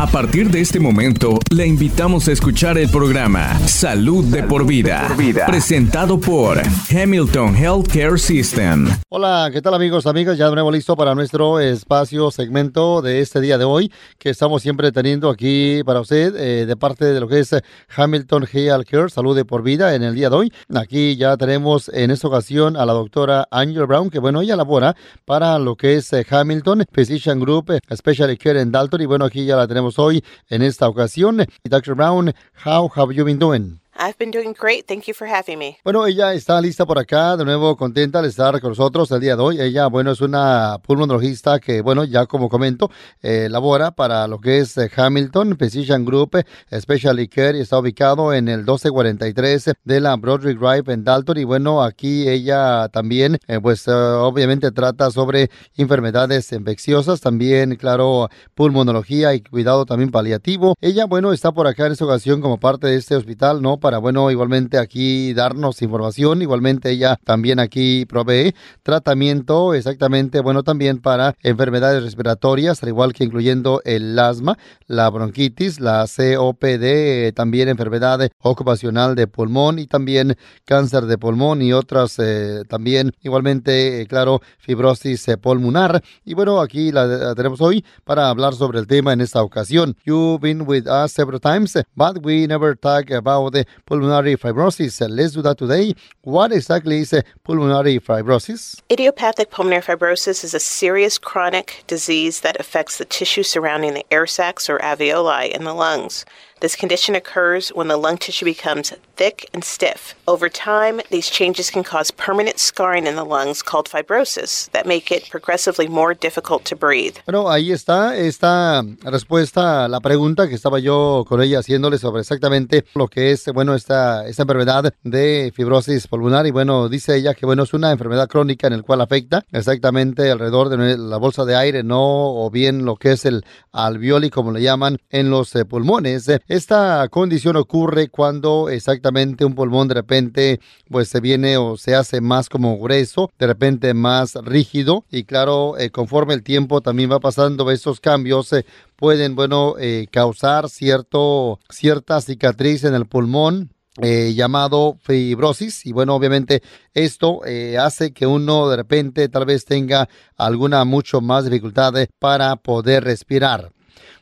A partir de este momento, le invitamos a escuchar el programa Salud de por vida, presentado por Hamilton Healthcare System. Hola, ¿qué tal amigos, amigas? Ya de nuevo listo para nuestro espacio, segmento de este día de hoy, que estamos siempre teniendo aquí para usted, eh, de parte de lo que es Hamilton Healthcare, Salud de por vida, en el día de hoy. Aquí ya tenemos en esta ocasión a la doctora Angel Brown, que bueno, ella labora para lo que es eh, Hamilton Physician Group, eh, Specialty Care en Dalton, y bueno, aquí ya la tenemos hoy en esta ocasión. Dr. Brown, how have you been doing? I've been doing great. Thank you for having me. Bueno, ella está lista por acá, de nuevo contenta de estar con nosotros el día de hoy. Ella, bueno, es una pulmonologista que, bueno, ya como comento, eh, labora para lo que es eh, Hamilton Physician Group eh, Specialty Care y está ubicado en el 1243 de la Broderick Drive en Dalton. Y bueno, aquí ella también, pues obviamente trata sobre enfermedades infecciosas, también, claro, pulmonología y cuidado también paliativo. Ella, bueno, está por acá en esta ocasión como parte de este hospital, ¿no? Para, bueno, igualmente aquí darnos información. Igualmente ella también aquí provee tratamiento, exactamente, bueno, también para enfermedades respiratorias, al igual que incluyendo el asma, la bronquitis, la COPD, también enfermedad ocupacional de pulmón y también cáncer de pulmón y otras eh, también, igualmente, eh, claro, fibrosis eh, pulmonar. Y bueno, aquí la, tenemos hoy para hablar sobre el tema en esta ocasión. You've been with us several times, but we never talk about the pulmonary fibrosis. Let's do that today. What exactly is pulmonary fibrosis? Idiopathic pulmonary fibrosis is a serious chronic disease that affects the tissue surrounding the air sacs or alveoli in the lungs. This condition occurs when the lung tissue becomes thick and stiff. Over time, these changes can cause permanent scarring in the lungs called fibrosis that make it progressively more difficult to breathe. Bueno, ahí está esta respuesta a la pregunta que estaba yo con ella haciéndole sobre exactamente lo que es, bueno, esta, esta enfermedad de fibrosis pulmonar. Y bueno, dice ella que, bueno, es una enfermedad crónica en el cual afecta exactamente alrededor de la bolsa de aire, no, o bien lo que es el alveoli, como le llaman, en los eh, pulmones. Esta condición ocurre cuando exactamente un pulmón de repente pues se viene o se hace más como grueso, de repente más rígido y claro, eh, conforme el tiempo también va pasando esos cambios eh, pueden, bueno, eh, causar cierto, cierta cicatriz en el pulmón, llamado fibrosis y bueno obviamente esto hace que uno de repente tal vez tenga alguna mucho más dificultad para poder respirar.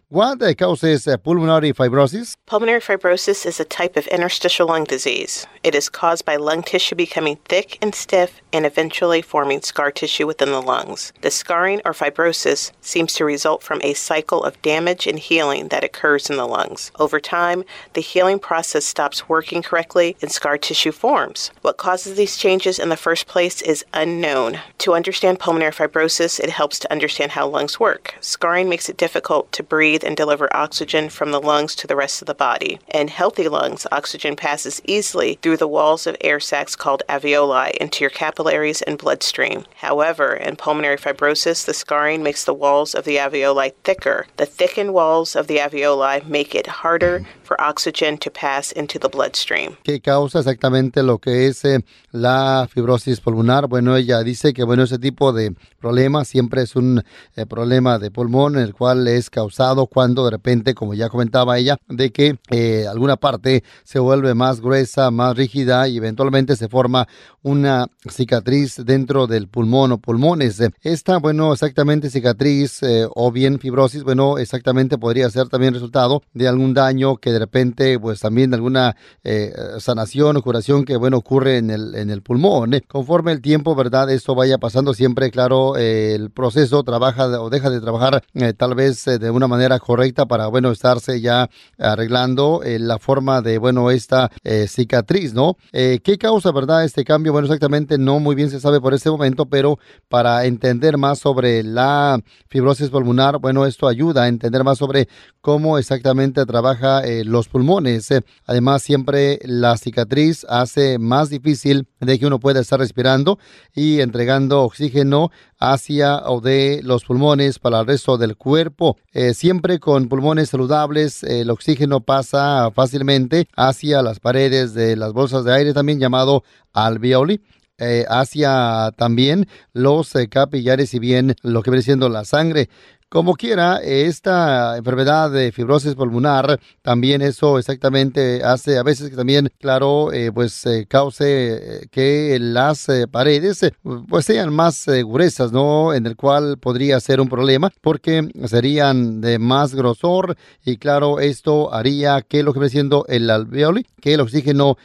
What causes uh, pulmonary fibrosis? Pulmonary fibrosis is a type of interstitial lung disease. It is caused by lung tissue becoming thick and stiff and eventually forming scar tissue within the lungs. The scarring or fibrosis seems to result from a cycle of damage and healing that occurs in the lungs. Over time, the healing process stops working correctly and scar tissue forms. What causes these changes in the first place is unknown. To understand pulmonary fibrosis, it helps to understand how lungs work. Scarring makes it difficult to breathe breathe and deliver oxygen from the lungs to the rest of the body. In healthy lungs, oxygen passes easily through the walls of air sacs called alveoli into your capillaries and bloodstream. However, in pulmonary fibrosis, the scarring makes the walls of the alveoli thicker. The thickened walls of the alveoli make it harder for oxygen to pass into the bloodstream. ¿Qué causa exactamente lo que es eh, la fibrosis pulmonar? Bueno, ella dice que bueno, ese tipo de problema siempre es un eh, problema de pulmón, el cual es causado cuando de repente, como ya comentaba ella, de que eh, alguna parte se vuelve más gruesa, más rígida y eventualmente se forma una cicatriz dentro del pulmón o pulmones. Esta, bueno, exactamente cicatriz eh, o bien fibrosis, bueno, exactamente podría ser también resultado de algún daño que de repente, pues también de alguna eh, sanación o curación que, bueno, ocurre en el, en el pulmón. Conforme el tiempo, ¿verdad? Esto vaya pasando siempre, claro, el proceso trabaja o deja de trabajar tal vez de una manera correcta para, bueno, estarse ya arreglando eh, la forma de, bueno, esta eh, cicatriz, ¿no? Eh, ¿Qué causa, verdad, este cambio? Bueno, exactamente no muy bien se sabe por este momento, pero para entender más sobre la fibrosis pulmonar, bueno, esto ayuda a entender más sobre cómo exactamente trabaja los pulmones. Además, siempre la cicatriz hace más difícil de que uno pueda estar respirando y entregando oxígeno hacia o de los pulmones para el resto del cuerpo. siempre con pulmones saludables, el oxígeno pasa fácilmente hacia las paredes de las bolsas de aire, también llamado alveoli. Eh, hacia también los eh, capillares y bien lo que viene siendo la sangre. Como quiera, esta enfermedad de fibrosis pulmonar, también eso exactamente hace a veces que también, claro, eh, pues eh, cause que las paredes pues sean más gruesas, ¿no? En el cual podría ser un problema porque serían de más grosor y claro, esto haría que lo que viene siendo el alveoli, que el oxígeno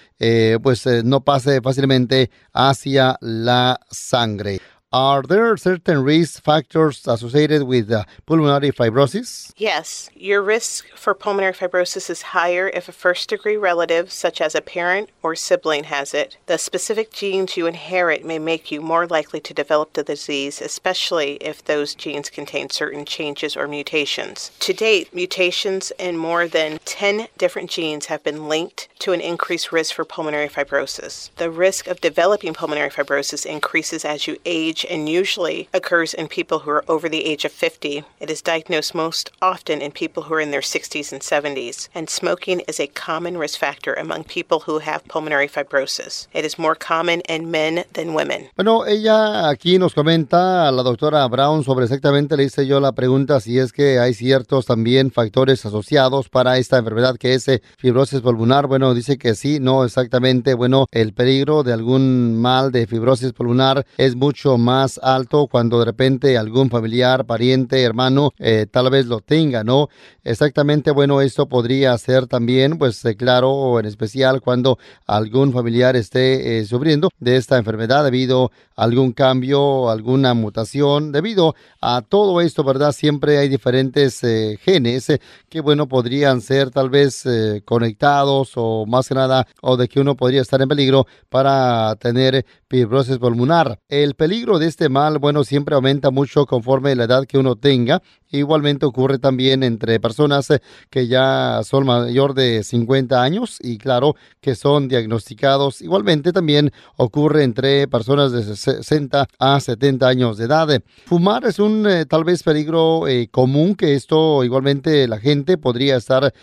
pues no pase fácilmente hacia la sangre. Are there certain risk factors associated with uh, pulmonary fibrosis? Yes. Your risk for pulmonary fibrosis is higher if a first degree relative, such as a parent or sibling, has it. The specific genes you inherit may make you more likely to develop the disease, especially if those genes contain certain changes or mutations. To date, mutations in more than 10 different genes have been linked to an increased risk for pulmonary fibrosis. The risk of developing pulmonary fibrosis increases as you age age and usually occurs in people who are over the age of 50. It is diagnosed most often in people who are in their 60s and 70s. And smoking is a common risk factor among people who have pulmonary fibrosis. It is more common in men than women. Bueno, ella aquí nos comenta, la doctora Brown, sobre exactamente, le hice yo la pregunta si es que hay ciertos también factores asociados para esta enfermedad que es eh, fibrosis pulmonar. Bueno, dice que sí, no exactamente. Bueno, el peligro de algún mal de fibrosis pulmonar es mucho más más alto cuando de repente algún familiar, pariente, hermano eh, tal vez lo tenga, ¿no? Exactamente, bueno, esto podría ser también, pues eh, claro, en especial cuando algún familiar esté eh, sufriendo de esta enfermedad debido a algún cambio, alguna mutación, debido a todo esto, ¿verdad? Siempre hay diferentes genes que, bueno, podrían ser tal vez conectados o más que nada, o de que uno podría estar en peligro para tener fibrosis pulmonar. El peligro este mal, bueno, siempre aumenta mucho conforme la edad que uno tenga. Igualmente ocurre también entre personas eh, que ya son mayor de 50 años y claro que son diagnosticados. Igualmente también ocurre entre personas de 60 a 70 años de edad. Fumar es un eh, tal vez peligro eh, común que esto igualmente la gente podría estar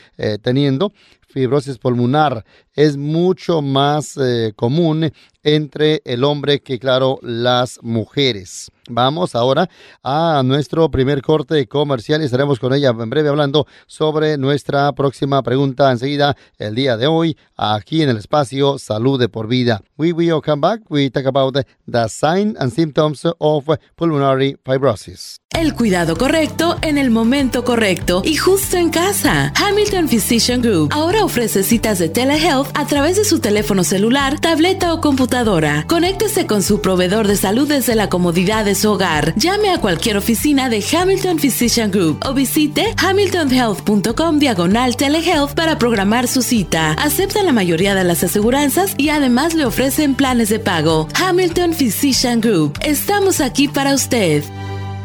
teniendo fibrosis pulmonar es mucho más eh, común entre el hombre que, claro, las mujeres. Vamos ahora a nuestro primer corte comercial y estaremos con ella en breve hablando sobre nuestra próxima pregunta enseguida el día de hoy aquí en el espacio Salud de por Vida. We will come back. We talk about the signs and symptoms of pulmonary fibrosis. El cuidado correcto en el momento correcto y justo en casa. Hamilton Physician Group ahora ofrece citas de telehealth a través de su teléfono celular, tableta o computadora. Conéctese con su proveedor de salud desde la comodidad de su hogar. Llame a cualquier oficina de Hamilton Physician Group o visite hamiltonhealth.com diagonal telehealth para programar su cita. Aceptan la mayoría de las aseguranzas y además le ofrecen planes de pago. Hamilton Physician Group. Estamos aquí para usted.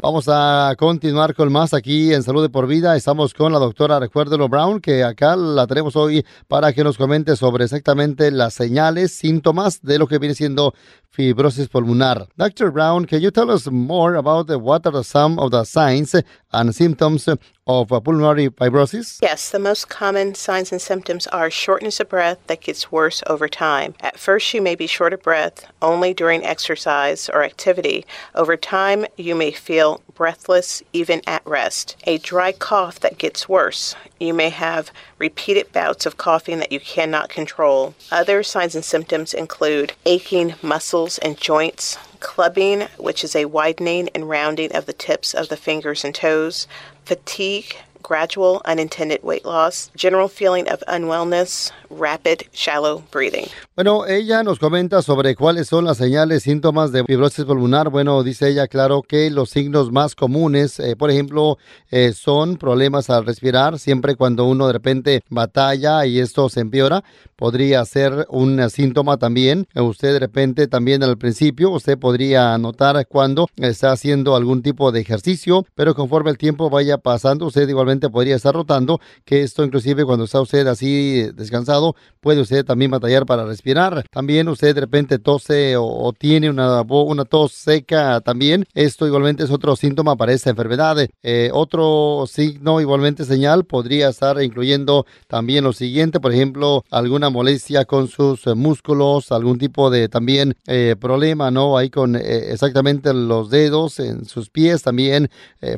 Vamos a continuar con más aquí en Salud de por Vida. Estamos con la doctora Recuérdelo Brown, que acá la tenemos hoy para que nos comente sobre exactamente las señales, síntomas de lo que viene siendo fibrosis pulmonar. Dr. Brown, can you tell us more about what are some of the signs and symptoms of uh, pulmonary fibrosis? Yes, the most common signs and symptoms are shortness of breath that gets worse over time. At first, you may be short of breath only during exercise or activity. Over time, you may feel breathless even at rest. A dry cough that gets worse. You may have repeated bouts of coughing that you cannot control. Other signs and symptoms include aching muscles and joints, clubbing, which is a widening and rounding of the tips of the fingers and toes, fatigue, gradual unintended weight loss, general feeling of unwellness, rapid shallow breathing. Bueno, ella nos comenta sobre cuáles son las señales, síntomas de fibrosis pulmonar. Bueno, dice ella, claro, que los signos más comunes, eh, por ejemplo, eh, son problemas al respirar, siempre cuando uno de repente batalla y esto se empeora, podría ser un síntoma también. Usted de repente también al principio, usted podría notar cuando está haciendo algún tipo de ejercicio, pero conforme el tiempo vaya pasando, usted igualmente podría estar rotando, que esto inclusive cuando está usted así descansado, puede usted también batallar para respirar. También usted de repente tose o, tiene una, una tos seca también. Esto igualmente es otro síntoma para esta enfermedad. Eh, otro signo, igualmente señal, podría estar incluyendo también lo siguiente, por ejemplo, alguna molestia con sus músculos, algún tipo de también eh, problema, ¿no? Ahí con eh, exactamente los dedos en sus pies también,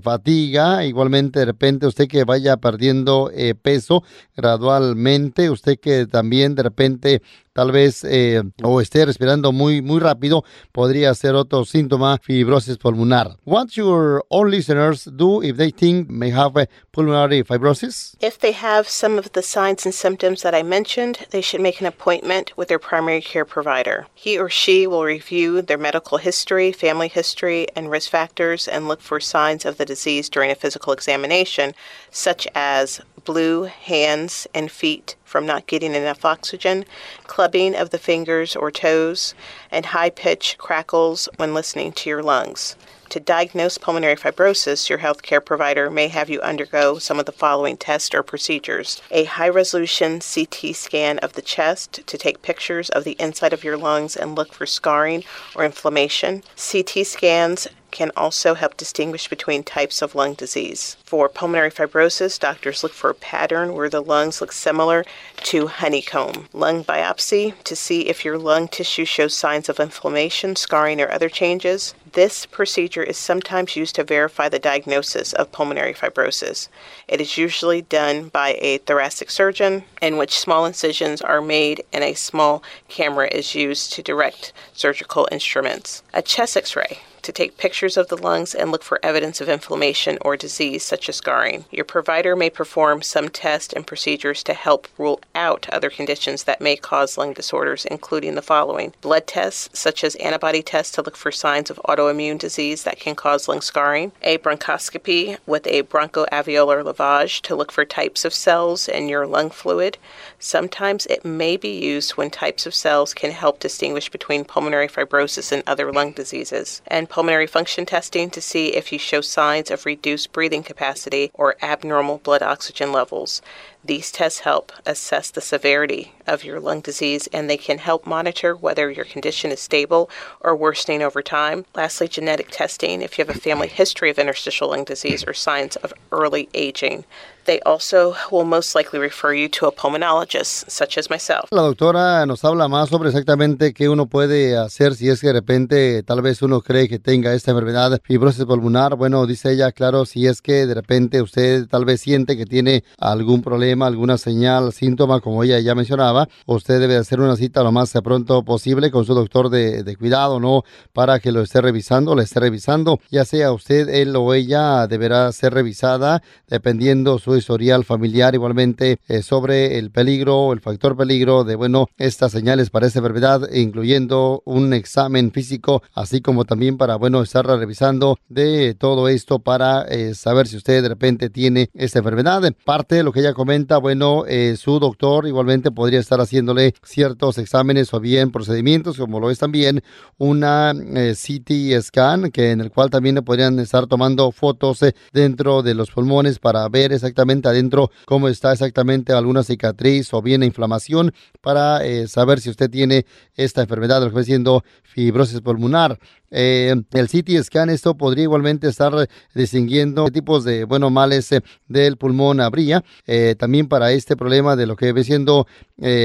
fatiga, igualmente de repente usted que vaya perdiendo peso gradualmente, usted que también de repente tal vez eh, o esté respirando muy muy rápido, podría ser otro síntoma fibrosis pulmonar. What your all listeners do if they think may have a pulmonary fibrosis? If they have some of the signs and symptoms that I mentioned, they should make an appointment with their primary care provider. He or she will review their medical history, family history, and risk factors and look for signs of the disease during a physical examination, such as blue hands and feet from not getting enough oxygen, clubbing of the fingers or toes, and high pitched crackles when listening to your lungs. To diagnose pulmonary fibrosis, your healthcare provider may have you undergo some of the following tests or procedures a high resolution CT scan of the chest to take pictures of the inside of your lungs and look for scarring or inflammation. CT scans can also help distinguish between types of lung disease. For pulmonary fibrosis, doctors look for a pattern where the lungs look similar to honeycomb. Lung biopsy to see if your lung tissue shows signs of inflammation, scarring, or other changes. This procedure is sometimes used to verify the diagnosis of pulmonary fibrosis. It is usually done by a thoracic surgeon, in which small incisions are made and a small camera is used to direct surgical instruments. A chest x ray to take pictures of the lungs and look for evidence of inflammation or disease, such as scarring. Your provider may perform some tests and procedures to help rule out other conditions that may cause lung disorders, including the following blood tests, such as antibody tests to look for signs of autoimmune disease that can cause lung scarring, a bronchoscopy with a bronchoalveolar lavage to look for types of cells in your lung fluid. Sometimes it may be used when types of cells can help distinguish between pulmonary fibrosis and other lung diseases. And pulmonary function testing to see if you show signs of reduced breathing capacity or abnormal blood oxygen levels. These tests help assess the severity of your lung disease and they can help monitor whether your condition is stable or worsening over time. Lastly, genetic testing if you have a family history of interstitial lung disease or signs of early aging. They also will most likely refer you to a pulmonologist, such as myself. La doctora nos habla más sobre exactamente qué uno puede hacer si es que de repente tal vez uno cree que tenga esta enfermedad de fibrosis pulmonar. Bueno, dice ella, claro, si es que de repente usted tal vez siente que tiene algún problema, alguna señal, síntoma, como ella ya mencionaba, usted debe hacer una cita lo más pronto posible con su doctor de, de cuidado, ¿no? Para que lo esté revisando, le esté revisando, ya sea usted, él o ella deberá ser revisada dependiendo su historial familiar igualmente eh, sobre el peligro, el factor peligro de, bueno, estas señales para esta enfermedad, incluyendo un examen físico, así como también para, bueno, estar revisando de todo esto para eh, saber si usted de repente tiene esta enfermedad. Parte de lo que ella comenta, bueno, eh, su doctor igualmente podría estar haciéndole ciertos exámenes o bien procedimientos, como lo es también una CT scan, que en el cual también le podrían estar tomando fotos dentro de los pulmones para ver exactamente adentro cómo está exactamente alguna cicatriz o bien inflamación para eh, saber si usted tiene esta enfermedad, lo que va siendo fibrosis pulmonar. Eh, el CT scan, esto podría igualmente estar distinguiendo qué tipos de, bueno, males eh, del pulmón habría. Eh, también para este problema de lo que ve siendo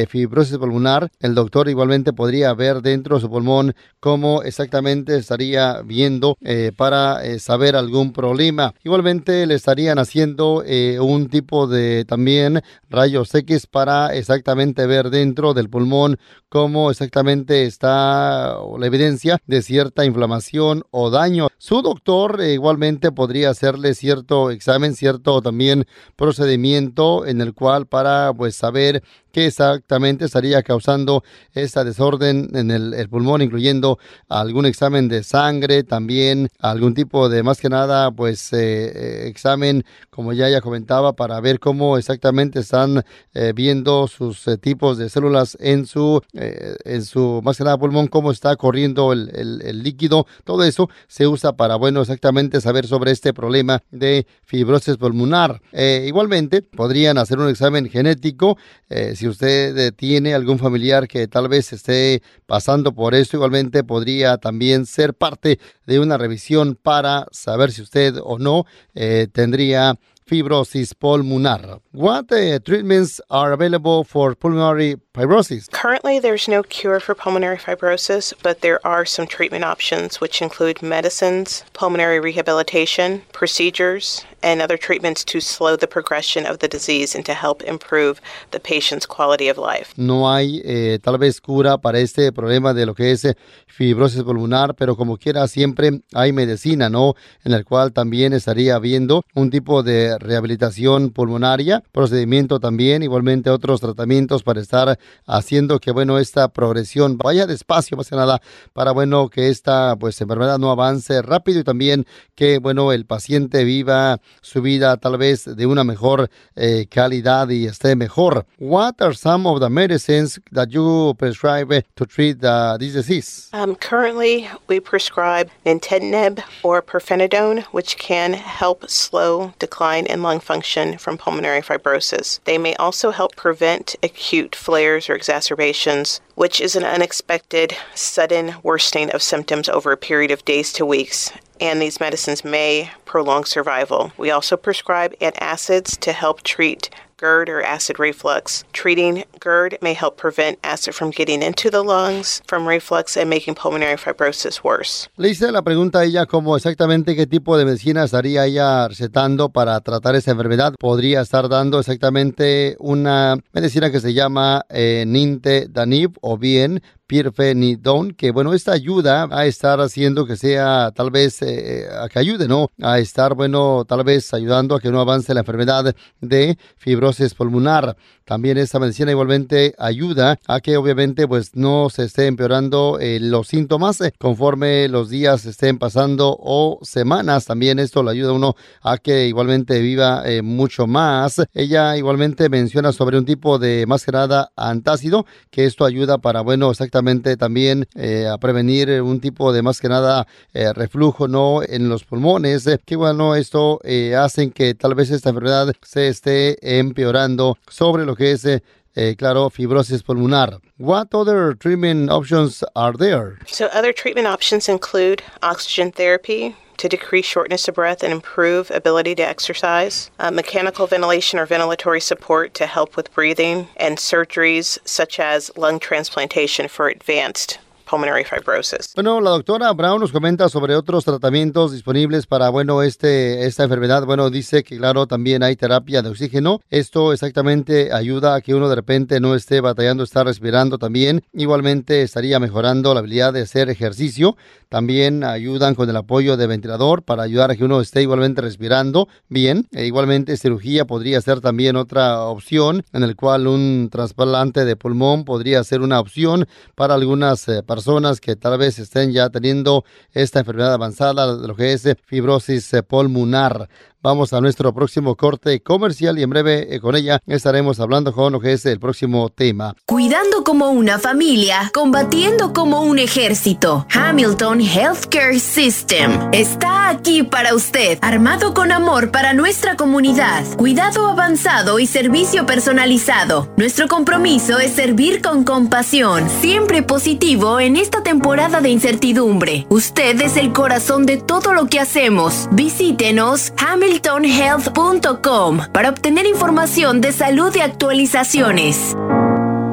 fibrosis pulmonar, el doctor igualmente podría ver dentro de su pulmón cómo exactamente estaría viendo para saber algún problema. Igualmente le estarían haciendo un tipo de también rayos X para exactamente ver dentro del pulmón cómo exactamente está la evidencia de cierta inflamación o daño. Su doctor eh, igualmente podría hacerle cierto examen, cierto también procedimiento en el cual para pues saber qué exactamente estaría causando esta desorden en el, pulmón, incluyendo algún examen de sangre, también algún tipo de, más que nada, pues eh, eh, examen, como ya ya comentaba, para ver cómo exactamente están eh, viendo sus tipos de células en su, en su, más que nada, pulmón, cómo está corriendo el, el líquido, todo eso se usa para, bueno, exactamente saber sobre este problema de fibrosis pulmonar. igualmente, podrían hacer un examen genético si usted tiene algún familiar que tal vez esté pasando por esto, igualmente podría también ser parte de una revisión para saber si usted o no eh, tendría fibrosis pulmonar. What uh, treatments are available for pulmonary fibrosis? Currently, there's no cure for pulmonary fibrosis, but there are some treatment options, which include medicines, pulmonary rehabilitation, procedures, and other treatments to slow the progression of the disease and to help improve the patient's quality of life. No hay eh, tal vez cura para este problema de lo que es eh, fibrosis pulmonar, pero como quiera siempre hay medicina, ¿no? En el cual también estaría habiendo un tipo de rehabilitación pulmonaria, procedimiento también, igualmente otros tratamientos para estar haciendo que, bueno, esta progresión vaya despacio, más que nada, para, bueno, que esta, pues, enfermedad no avance rápido y también que, bueno, el paciente viva su vida tal vez de una mejor eh, calidad y esté mejor. What are some of the medicines that you prescribe to treat the, this disease? Um, currently, we prescribe nintedanib or pirfenidone, which can help slow decline in lung function from pulmonary fibrosis. They may also help prevent acute flares or exacerbations, which is an unexpected, sudden worsening of symptoms over a period of days to weeks. And these medicines may prolong survival. We also prescribe antacids to help treat GERD or acid reflux. Treating GERD may help prevent acid from getting into the lungs from reflux and making pulmonary fibrosis worse. Le hice la pregunta a ella como exactamente qué tipo de medicina estaría ella recetando para tratar esa enfermedad. Podría estar dando exactamente una medicina que se llama eh, Ninte Danib o bien pirfenidone, que bueno, esta ayuda a estar haciendo que sea tal vez, eh, a que ayude, ¿no? A estar, bueno, tal vez ayudando a que no avance la enfermedad de fibrosis pulmonar. También esta medicina igualmente ayuda a que obviamente pues no se esté empeorando eh, los síntomas eh, conforme los días estén pasando o semanas. También esto le ayuda a uno a que igualmente viva mucho más. Ella igualmente menciona sobre un tipo de más antácido, que esto ayuda para, bueno, exactamente también eh, a prevenir un tipo de más que nada eh, reflujo no en los pulmones eh, que bueno esto hacen que tal vez esta enfermedad se esté empeorando sobre lo que es claro, fibrosis pulmonar. What other treatment options are there? So, other treatment options include oxygen therapy, to decrease shortness of breath and improve ability to exercise, uh, mechanical ventilation or ventilatory support to help with breathing, and surgeries such as lung transplantation for advanced pulmonary fibrosis. Bueno, la doctora Brown nos comenta sobre otros tratamientos disponibles para, bueno, este, esta enfermedad. Bueno, dice que, claro, también hay terapia de oxígeno. Esto exactamente ayuda a que uno de repente no esté batallando, estar respirando también. Igualmente estaría mejorando la habilidad de hacer ejercicio. También ayudan con el apoyo de ventilador para ayudar a que uno esté igualmente respirando bien. E igualmente cirugía podría ser también otra opción en el cual un trasplante de pulmón podría ser una opción para algunas eh, personas que tal vez estén ya teniendo esta enfermedad avanzada, lo que es fibrosis eh, pulmonar. Vamos a nuestro próximo corte comercial y en breve eh, con ella estaremos hablando con lo que es el próximo tema. Cuidando como una familia, combatiendo como un ejército. Hamilton Healthcare System está aquí para usted, armado con amor para nuestra comunidad, cuidado avanzado y servicio personalizado. Nuestro compromiso es servir con compasión, siempre positivo en esta temporada de incertidumbre. Usted es el corazón de todo lo que hacemos. Visítenos Hamilton hamiltonhealth.com para obtener información de salud y actualizaciones.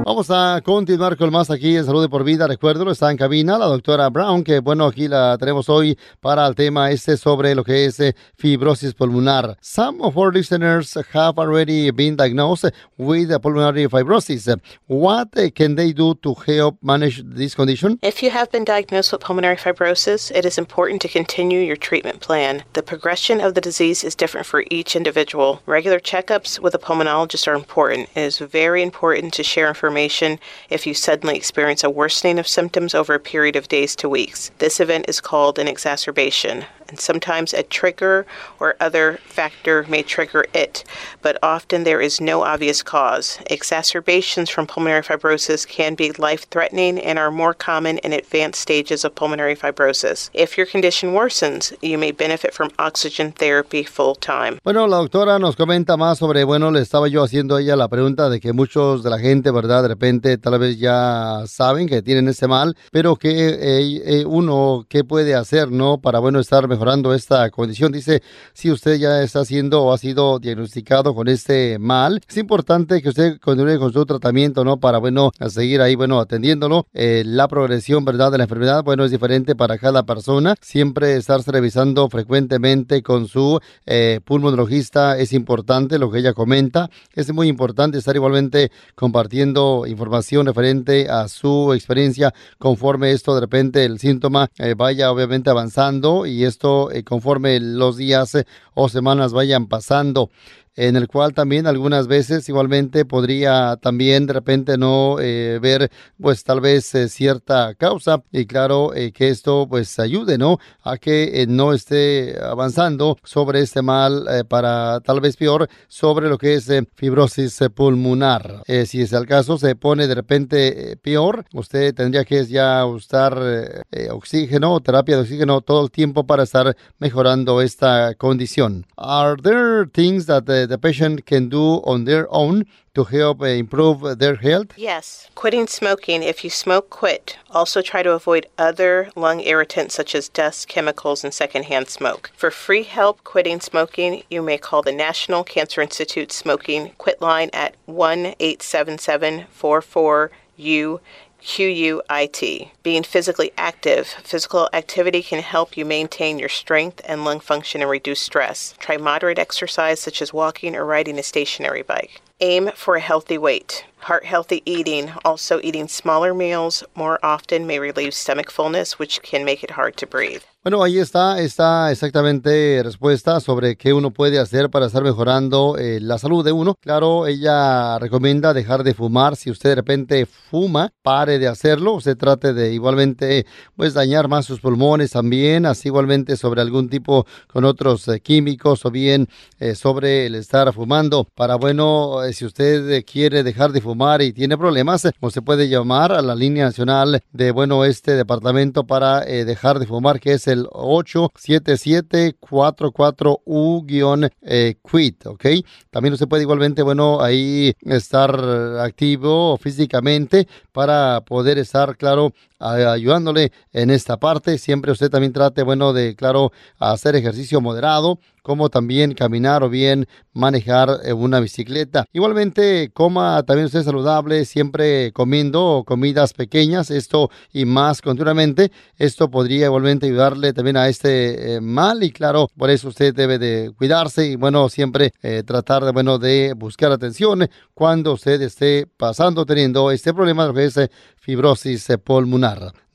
Vamos a continuar con más aquí en Salud por Vida. Recuerdo, está en cabina la doctora Brown, que bueno, aquí la tenemos hoy para el tema este sobre lo que es eh, fibrosis pulmonar. Some of our listeners have already been diagnosed with pulmonary fibrosis. What can they do to help manage this condition? If you have been diagnosed with pulmonary fibrosis, it is important to continue your treatment plan. The progression of the disease is different for each individual. Regular checkups with a pulmonologist are important. It is very important to share information information if you suddenly experience a worsening of symptoms over a period of days to weeks. This event is called an exacerbation and sometimes a trigger or other factor may trigger it, but often there is no obvious cause. Exacerbations from pulmonary fibrosis can be life threatening and are more common in advanced stages of pulmonary fibrosis. If your condition worsens, you may benefit from oxygen therapy full time. Bueno, la doctora nos comenta más sobre, bueno, le estaba yo haciendo a ella la pregunta de que muchos de la gente, ¿verdad? De repente tal vez ya saben que tienen este mal, pero que eh, eh, uno, ¿qué puede hacer, no? Para, bueno, estar mejor mejorando esta condición. Dice, si usted ya está siendo o ha sido diagnosticado con este mal, es importante que usted continúe con su tratamiento, ¿no? Para, bueno, seguir ahí, bueno, atendiéndolo. Eh, la progresión, ¿verdad? De la enfermedad, bueno, es diferente para cada persona. Siempre estarse revisando frecuentemente con su eh, pulmonologista es importante, lo que ella comenta. Es muy importante estar igualmente compartiendo información referente a su experiencia conforme esto de repente el síntoma eh, vaya obviamente avanzando y esto eh, conforme los días eh, o semanas vayan pasando en el cual también algunas veces igualmente podría también de repente no eh, ver pues tal vez eh, cierta causa y claro eh, que esto pues ayude no a que no esté avanzando sobre este mal para tal vez peor sobre lo que es fibrosis pulmonar. Si es el caso se pone de repente peor usted tendría que ya usar oxígeno terapia de oxígeno todo el tiempo para estar mejorando esta condición. Are there things that the patient can do on their own to help uh, improve their health? Yes. Quitting smoking. If you smoke, quit. Also, try to avoid other lung irritants such as dust, chemicals, and secondhand smoke. For free help quitting smoking, you may call the National Cancer Institute Smoking Quit Line at 1 877 44 U QUIT. Being physically active. Physical activity can help you maintain your strength and lung function and reduce stress. Try moderate exercise such as walking or riding a stationary bike. Aim for a healthy weight. Heart healthy eating, also eating smaller meals more often, may relieve stomach fullness, which can make it hard to breathe. Bueno, ahí está, está exactamente respuesta sobre qué uno puede hacer para estar mejorando eh, la salud de uno. Claro, ella recomienda dejar de fumar. Si usted de repente fuma, pare de hacerlo. Usted trate de igualmente, pues, dañar más sus pulmones también. Así igualmente sobre algún tipo con otros eh, químicos o bien eh, sobre el estar fumando. Para, bueno, si usted quiere dejar de fumar y tiene problemas, se puede llamar a la línea nacional de, bueno, este departamento para dejar de fumar, que es el 877-44U-QUIT, ¿ok? También usted puede igualmente, bueno, ahí estar activo físicamente para poder estar, claro, ayudándole en esta parte. Siempre usted también trate, bueno, de, claro, hacer ejercicio moderado, como también caminar o bien manejar una bicicleta. Igualmente, coma también usted saludable, siempre comiendo comidas pequeñas, esto y más continuamente. Esto podría igualmente ayudarle también a este eh, mal y claro, por eso usted debe de cuidarse y bueno, siempre eh, tratar de, bueno, de buscar atención cuando usted esté pasando, teniendo este problema de eh, fibrosis pulmonar.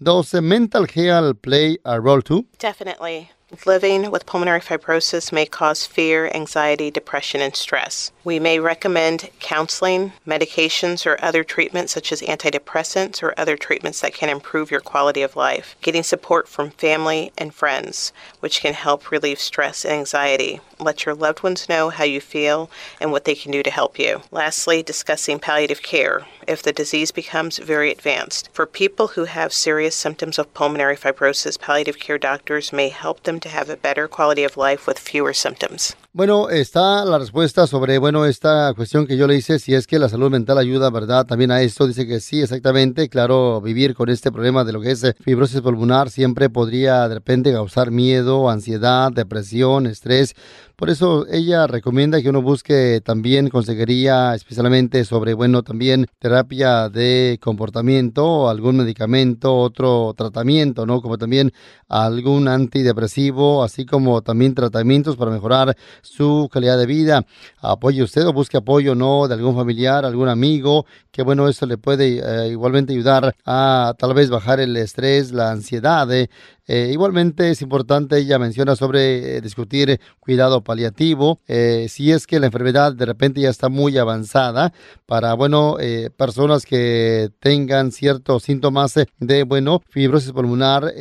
Does mental health play a role too? Definitely. Living with pulmonary fibrosis may cause fear, anxiety, depression, and stress. We may recommend counseling, medications, or other treatments such as antidepressants or other treatments that can improve your quality of life. Getting support from family and friends, which can help relieve stress and anxiety. Let your loved ones know how you feel and what they can do to help you. Lastly, discussing palliative care if the disease becomes very advanced. For people who have serious symptoms of pulmonary fibrosis, palliative care doctors may help them to have a better quality of life with fewer symptoms. Bueno, está la respuesta sobre, bueno, esta cuestión que yo le hice, si es que la salud mental ayuda, ¿verdad? También a esto dice que sí, exactamente. Claro, vivir con este problema de lo que es eh, fibrosis pulmonar siempre podría de repente causar miedo, ansiedad, depresión, estrés. Por eso ella recomienda que uno busque también consejería, especialmente sobre, bueno, también terapia de comportamiento, algún medicamento, otro tratamiento, ¿no? Como también algún antidepresivo, así como también tratamientos para mejorar su calidad de vida. Apoye usted o busque apoyo, ¿no? De algún familiar, algún amigo, que bueno, eso le puede eh, igualmente ayudar a tal vez bajar el estrés, la ansiedad. ¿eh? Eh, igualmente es importante, ella menciona sobre discutir cuidado paliativo, si es que la enfermedad de repente ya está muy avanzada, para, bueno, personas que tengan ciertos síntomas de, bueno, fibrosis pulmonar,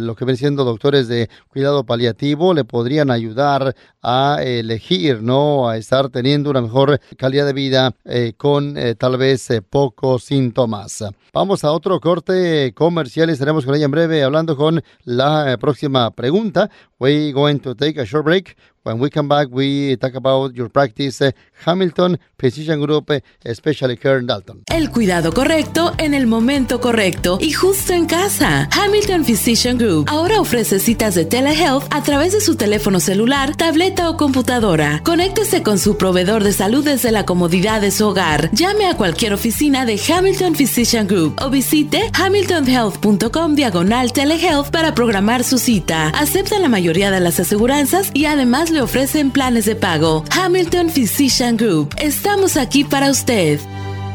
lo que ven siendo doctores de cuidado paliativo, le podrían ayudar a elegir, ¿no? A estar teniendo una mejor calidad de vida con tal vez pocos síntomas. Vamos a otro corte comercial y estaremos con ella en breve hablando con la próxima pregunta. We're going to take a short break. When we come back, we talk about your practice, uh, Hamilton Precision Group, especially here in Dalton. El cuidado correcto en el momento correcto y justo en casa. Hamilton Physician Group ahora ofrece citas de telehealth a través de su teléfono celular, tableta o computadora. Conéctese con su proveedor de salud desde la comodidad de su hogar. Llame a cualquier oficina de Hamilton Physician Group o visite hamiltonhealth.com diagonal telehealth para programar su cita. Acepta la mayoría de las aseguranzas y además le ofrecen planes de pago. Hamilton Physician Group. Estamos aquí para usted.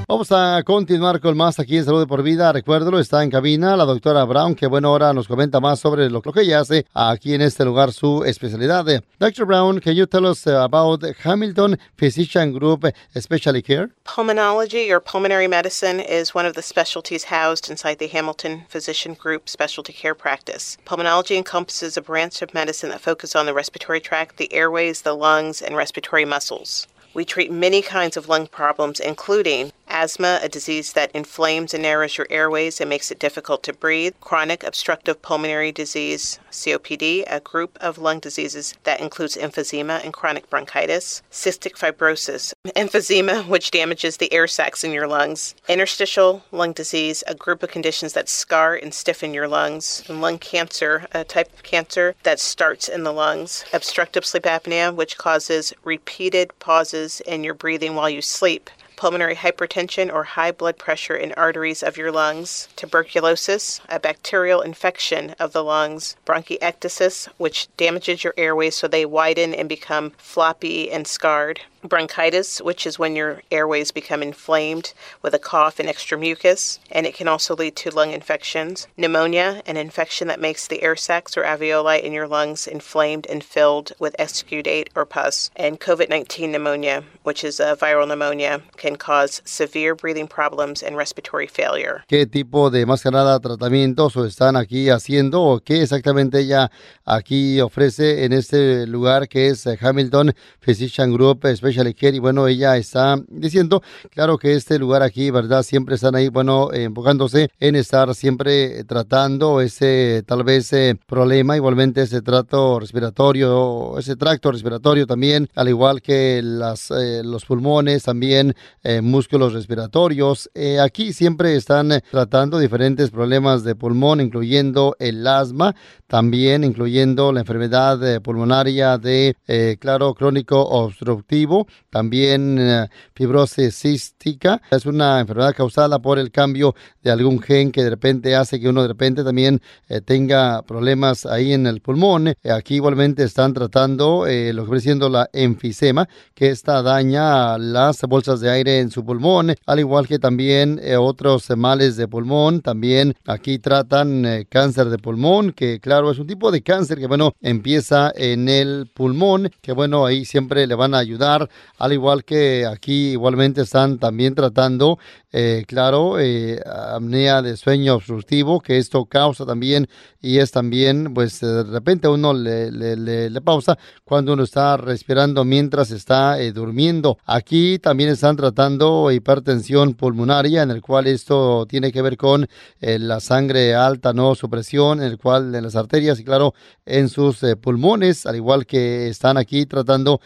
Vamos a continuar con más aquí en Salud de por Vida. Recuérdelo, está en cabina la doctora Brown, que bueno, ahora nos comenta más sobre lo, que ella hace aquí en este lugar, su especialidad. Dr. Brown, can you tell us about Hamilton Physician Group Specialty Care? Pulmonology or pulmonary medicine is one of the specialties housed inside the Hamilton Physician Group Specialty Care Practice. Pulmonology encompasses a branch of medicine that focuses on the respiratory tract, the airways, the lungs, and respiratory muscles. We treat many kinds of lung problems, including asthma, a disease that inflames and narrows your airways and makes it difficult to breathe, chronic obstructive pulmonary disease, COPD, a group of lung diseases that includes emphysema and chronic bronchitis, cystic fibrosis, emphysema, which damages the air sacs in your lungs, interstitial lung disease, a group of conditions that scar and stiffen your lungs, and lung cancer, a type of cancer that starts in the lungs, obstructive sleep apnea, which causes repeated pauses in your breathing while you sleep, pulmonary hypertension or high blood pressure in arteries of your lungs, tuberculosis, a bacterial infection of the lungs, bronchiectasis, which damages your airways so they widen and become floppy and scarred, bronchitis, which is when your airways become inflamed with a cough and extra mucus, and it can also lead to lung infections. Pneumonia, an infection that makes the air sacs or alveoli in your lungs inflamed and filled with exudate or pus. And COVID 19 pneumonia, which is a viral pneumonia, can cause severe breathing problems and respiratory failure. ¿Qué tipo de más que nada tratamientos están aquí haciendo o qué exactamente ella aquí ofrece en este lugar que es Hamilton Physician Group y bueno, ella está diciendo, claro que este lugar aquí, ¿verdad? Siempre están ahí, bueno, enfocándose en estar siempre tratando ese tal vez ese problema, igualmente ese trato respiratorio, ese tracto respiratorio también, al igual que las, eh, los pulmones, también eh, músculos respiratorios. Eh, aquí siempre están tratando diferentes problemas de pulmón, incluyendo el asma, también incluyendo la enfermedad pulmonaria de, claro, crónico obstructivo también eh, fibrosis cística. Es una enfermedad causada por el cambio de algún gen que de repente hace que uno de repente también eh, tenga problemas ahí en el pulmón. Eh, aquí igualmente están tratando lo que viene siendo la enfisema, que esta daña las bolsas de aire en su pulmón, al igual que también otros males de pulmón. También aquí tratan cáncer de pulmón, que claro, es un tipo de cáncer que bueno, empieza en el pulmón, que bueno, ahí siempre le van a ayudar al igual que aquí igualmente están también tratando, eh, claro, eh, apnea de sueño obstructivo, que esto causa también y es también, pues de repente uno le, le, le, pausa cuando uno está respirando mientras está eh, durmiendo. Aquí también están tratando hipertensión pulmonaria, en el cual esto tiene que ver con eh, la sangre alta, no su presión, en el cual en las arterias y claro, en sus eh, pulmones, al igual que están aquí tratando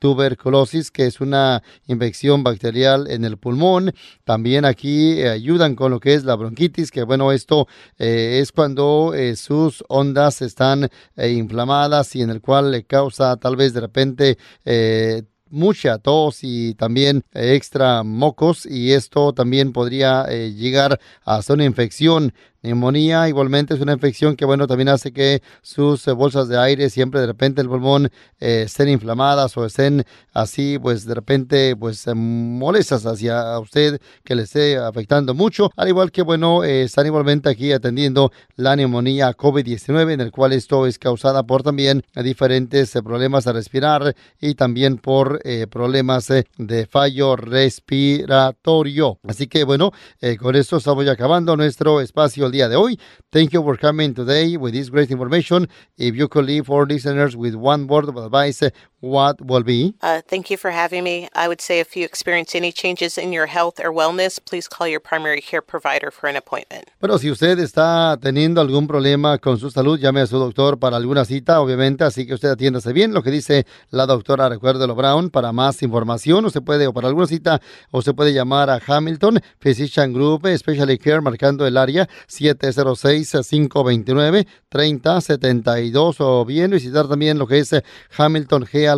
tuberculosis, que es una infección bacterial en el pulmón. También aquí ayudan con lo que es la bronquitis, que bueno, esto es cuando sus ondas están inflamadas y en el cual le causa tal vez de repente eh, mucha tos y también extra mocos y esto también podría eh, llegar a ser una infección Neumonía igualmente es una infección que, bueno, también hace que sus eh, bolsas de aire siempre de repente el pulmón eh, estén inflamadas o estén así, pues de repente, pues molestas hacia usted que le esté afectando mucho. Al igual que, bueno, eh, están igualmente aquí atendiendo la neumonía COVID-19, en el cual esto es causada por también diferentes problemas a respirar y también por problemas de fallo respiratorio. Así que, bueno, con esto estamos ya acabando nuestro espacio el día de hoy. Thank you for coming today with this great information. If you could leave our listeners with one word of advice, what will be? Uh, thank you for having me. I would say if you experience any changes in your health or wellness, please call your primary care provider for an appointment. Bueno, si usted está teniendo algún problema con su salud, llame a su doctor para alguna cita, obviamente, así que usted atiéndase bien. Lo que dice la doctora Recuérdelo Brown, para más información, usted puede, o para alguna cita, o se puede llamar a Hamilton Physician Group Specialty Care, marcando el área 706-529-3072, o bien visitar también lo que es Hamilton G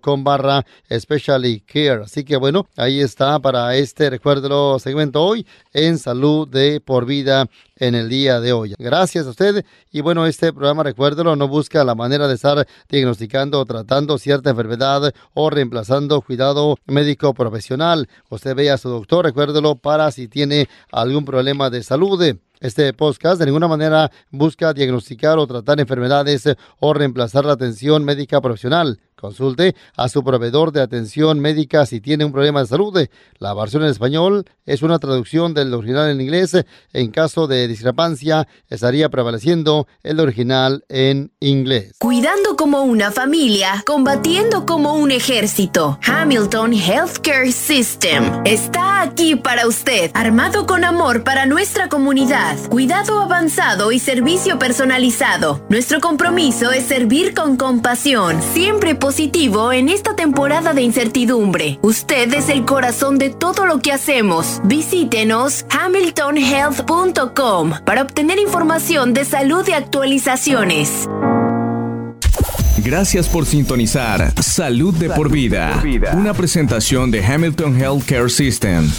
com barra specially care. Así que bueno, ahí está para este, recuérdelo, segmento hoy en salud de por vida en el día de hoy. Gracias a usted. Y bueno, este programa, recuérdelo, no busca la manera de estar diagnosticando o tratando cierta enfermedad o reemplazando cuidado médico profesional. Usted ve a su doctor, recuérdelo, para si tiene algún problema de salud. Este podcast de ninguna manera busca diagnosticar o tratar enfermedades o reemplazar la atención médica profesional. Consulte a su proveedor de atención médica si tiene un problema de salud. La versión en español es una traducción del original en inglés. En caso de discrepancia, estaría prevaleciendo el original en inglés. Cuidando como una familia, combatiendo como un ejército. Hamilton Healthcare System está aquí para usted, armado con amor para nuestra comunidad, cuidado avanzado y servicio personalizado. Nuestro compromiso es servir con compasión, siempre positivo en esta temporada de incertidumbre. Usted es el corazón de todo lo que hacemos. Visítenos hamiltonhealth.com para obtener información de salud y actualizaciones. Gracias por sintonizar Salud de por vida, una presentación de Hamilton Healthcare System.